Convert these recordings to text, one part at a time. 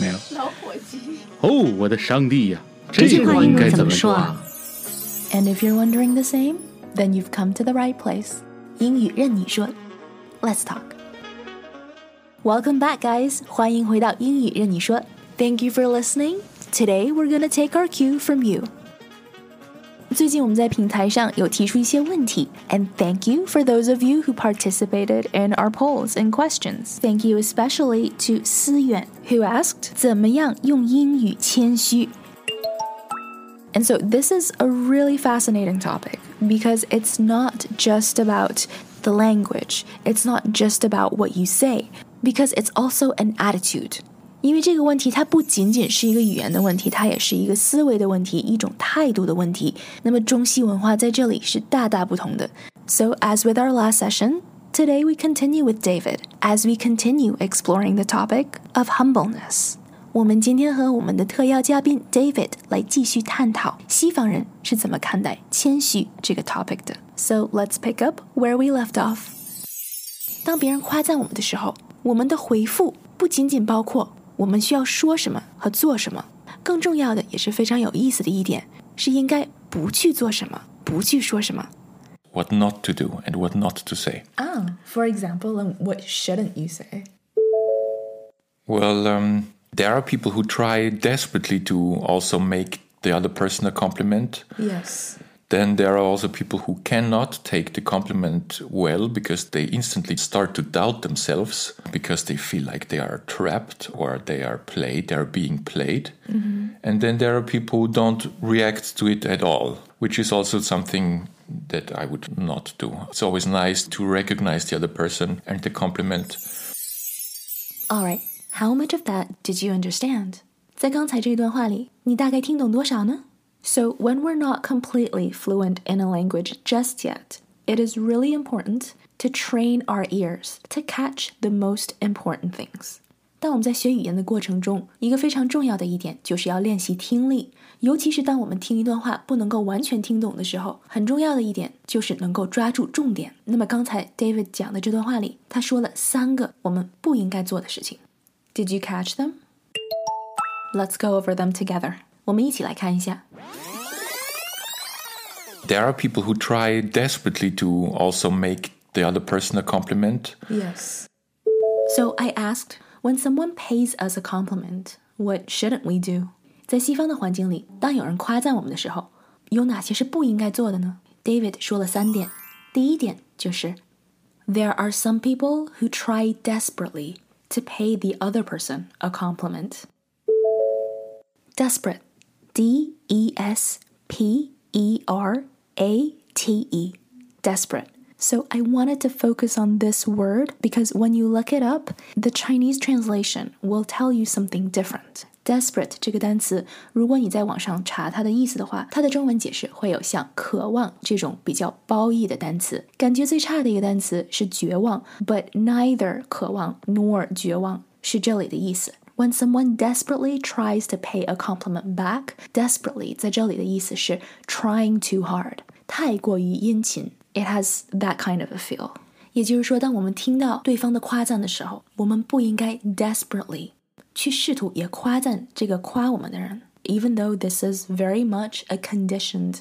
没有。老伙计。哦，我的上帝呀！这句话应该怎么说啊？And if you're wondering the same, then you've come to the right place. 英语韧你说，Let's talk. Welcome back, guys. 欢迎回到英语韧你说。Thank you for listening. Today we're gonna take our cue from you. 最近我们在平台上有提出一些问题，and thank you for those of you who participated in our polls and questions. Thank you especially to 思远 who asked 怎么样用英语谦虚。And so this is a really fascinating topic because it's not just about the language. It's not just about what you say because it's also an attitude. 因为这个问题它不仅仅是一个语言的问题，它也是一个思维的问题，一种态度的问题。那么中西文化在这里是大大不同的。So as with our last session, today we continue with David as we continue exploring the topic of humbleness. 我们今天和我们的特邀嘉宾 David 来继续探讨西方人是怎么看待谦虚这个 topic 的。So let's pick up where we left off. 当别人夸赞我们的时候，我们的回复不仅仅包括 我们需要说什么和做什么，更重要的也是非常有意思的一点，是应该不去做什么，不去说什么。What not to do and what not to say. Ah, for example, and what shouldn't you say? Well, um, there are people who try desperately to also make the other person a compliment. Yes. Then there are also people who cannot take the compliment well because they instantly start to doubt themselves because they feel like they are trapped or they are played, they are being played. Mm-hmm. And then there are people who don't react to it at all, which is also something that I would not do. It's always nice to recognize the other person and the compliment. All right. How much of that did you understand? 在刚才这段话里，你大概听懂多少呢 ？so, when we're not completely fluent in a language just yet, it is really important to train our ears to catch the most important things. 当我们在学语言的过程中，一个非常重要的一点就是要练习听力，尤其是当我们听一段话不能够完全听懂的时候，很重要的一点就是能够抓住重点。那么刚才 David 讲的这段话里，他说了三个我们不应该做的事情。Did you catch them? Let's go over them together. 我们一起来看一下。There are people who try desperately to also make the other person a compliment. Yes. So I asked, when someone pays us a compliment, what shouldn't we do? 在西方的环境里，当有人夸赞我们的时候，有哪些是不应该做的呢？David 说了三点。第一点就是，There are some people who try desperately to pay the other person a compliment. Desperate D E S P E R A T E, desperate. So I wanted to focus on this word because when you look it up, the Chinese translation will tell you something different. Desperate 这个单词，如果你在网上查它的意思的话，它的中文解释会有像渴望这种比较褒义的单词。感觉最差的一个单词是绝望，but neither 渴望 nor 绝望是这里的意思。 when someone desperately tries to pay a compliment back, desperately 在这里的意思是 trying too hard，太过于殷勤。It has that kind of a feel。也就是说，当我们听到对方的夸赞的时候，我们不应该 desperately 去试图也夸赞这个夸我们的人，even though this is very much a conditioned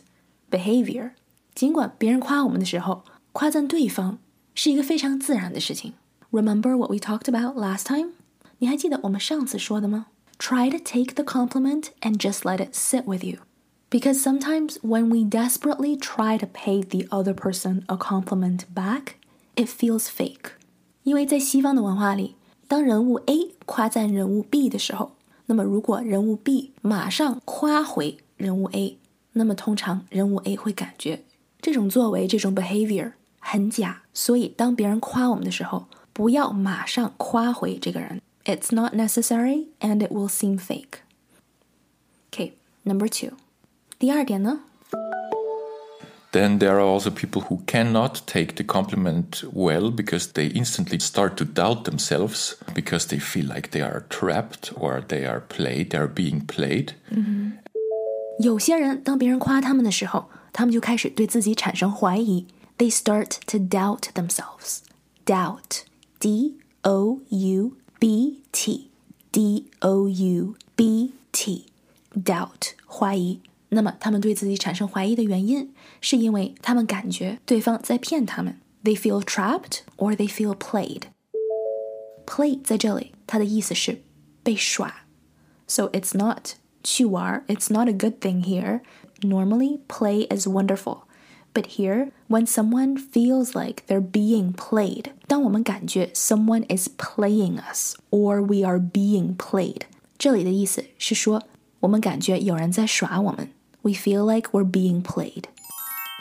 behavior。尽管别人夸我们的时候，夸赞对方是一个非常自然的事情。Remember what we talked about last time? 你还记得我们上次说的吗？Try to take the compliment and just let it sit with you. Because sometimes when we desperately try to pay the other person a compliment back, it feels fake. 因为在西方的文化里，当人物 A 夸赞人物 B 的时候，那么如果人物 B 马上夸回人物 A，那么通常人物 A 会感觉这种作为、这种 behavior 很假。所以当别人夸我们的时候，不要马上夸回这个人。 it's not necessary and it will seem fake. Okay, number two. 第二点呢 Then there are also people who cannot take the compliment well because they instantly start to doubt themselves because they feel like they are trapped or they are played, they are being played. 有些人当别人夸他们的时候，他们就开始对自己产生怀疑。They start to doubt themselves. Doubt. D O U B T. D O U B T. Doubt. 怀疑。那么他们对自己产生怀疑的原因，是因为他们感觉对方在骗他们。They feel trapped or they feel played. Play 在这里，它的意思是被耍。So it's not 去玩 it's not a good thing here. Normally, play is wonderful. But here, when someone feels like they're being played, 当我们感觉 someone is playing us or we are being played， 这里的意思是说我们感觉有人在耍我们。we feel like we're being played.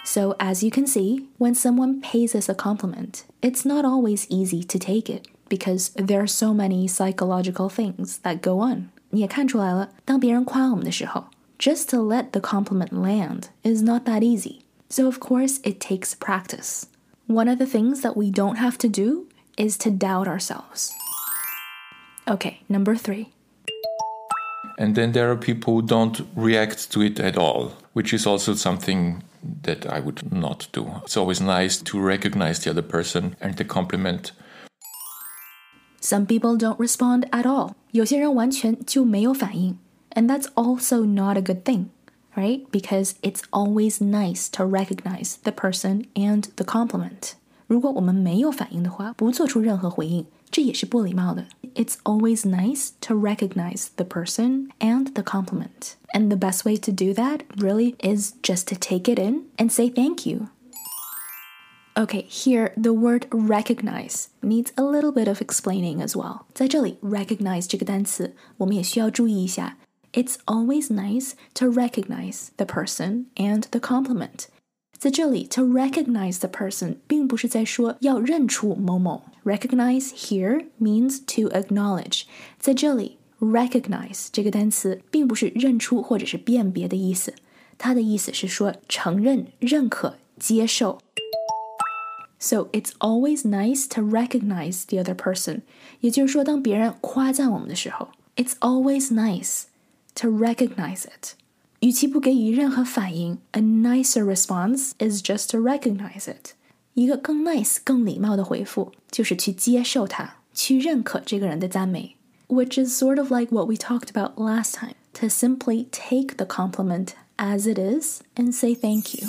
So, as you can see, when someone pays us a compliment, it's not always easy to take it because there are so many psychological things that go on. 你也看出来了，当别人夸我们的时候，just to let the compliment land is not that easy. So, of course, it takes practice. One of the things that we don't have to do is to doubt ourselves. Okay, number three. And then there are people who don't react to it at all, which is also something that I would not do. It's always nice to recognize the other person and the compliment. Some people don't respond at all. 有些人完全就没有反应. And that's also not a good thing, right? Because it's always nice to recognize the person and the compliment. 如果我们没有反应的话，不做出任何回应，这也是不礼貌的。It's always nice to recognize the person and the compliment. And the best way to do that really is just to take it in and say thank you. Okay, here the word recognize needs a little bit of explaining as well. 在这里，recognize 这个单词，我们也需要注意一下。It's always nice to recognize the person and the compliment. 在这里，to recognize the person 并不是在说要认出某某。Recognize here means to acknowledge。在这里，recognize 这个单词并不是认出或者是辨别的意思，它的意思是说承认、认可、接受。So it's always nice to recognize the other person。也就是说，当别人夸赞我们的时候，it's always nice to recognize it。 与其不给予任何反应，a nicer response is just to recognize it。一个更 nice、更礼貌的回复就是去接受它，去认可这个人的赞美，which is sort of like what we talked about last time. To simply take the compliment as it is and say thank you.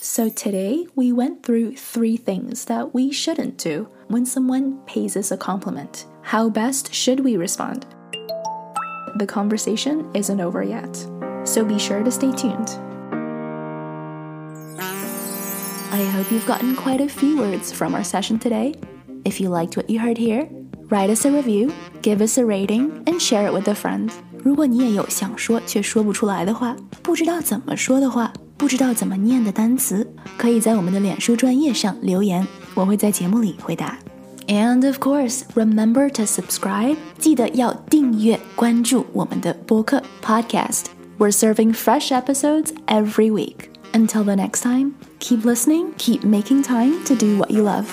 So today we went through three things that we shouldn't do when someone pays us a compliment. How best should we respond? The conversation isn't over yet so be sure to stay tuned. I hope you've gotten quite a few words from our session today. If you liked what you heard here, write us a review, give us a rating, and share it with a friend. 如果你也有想说却说不出来的话，不知道怎么说的话，不知道怎么念的单词，可以在我们的脸书专页上留言，我会在节目里回答。And of course, remember to subscribe，记得要订阅关注我们的播客 podcast。We're serving fresh episodes every week. Until the next time, keep listening, keep making time to do what you love.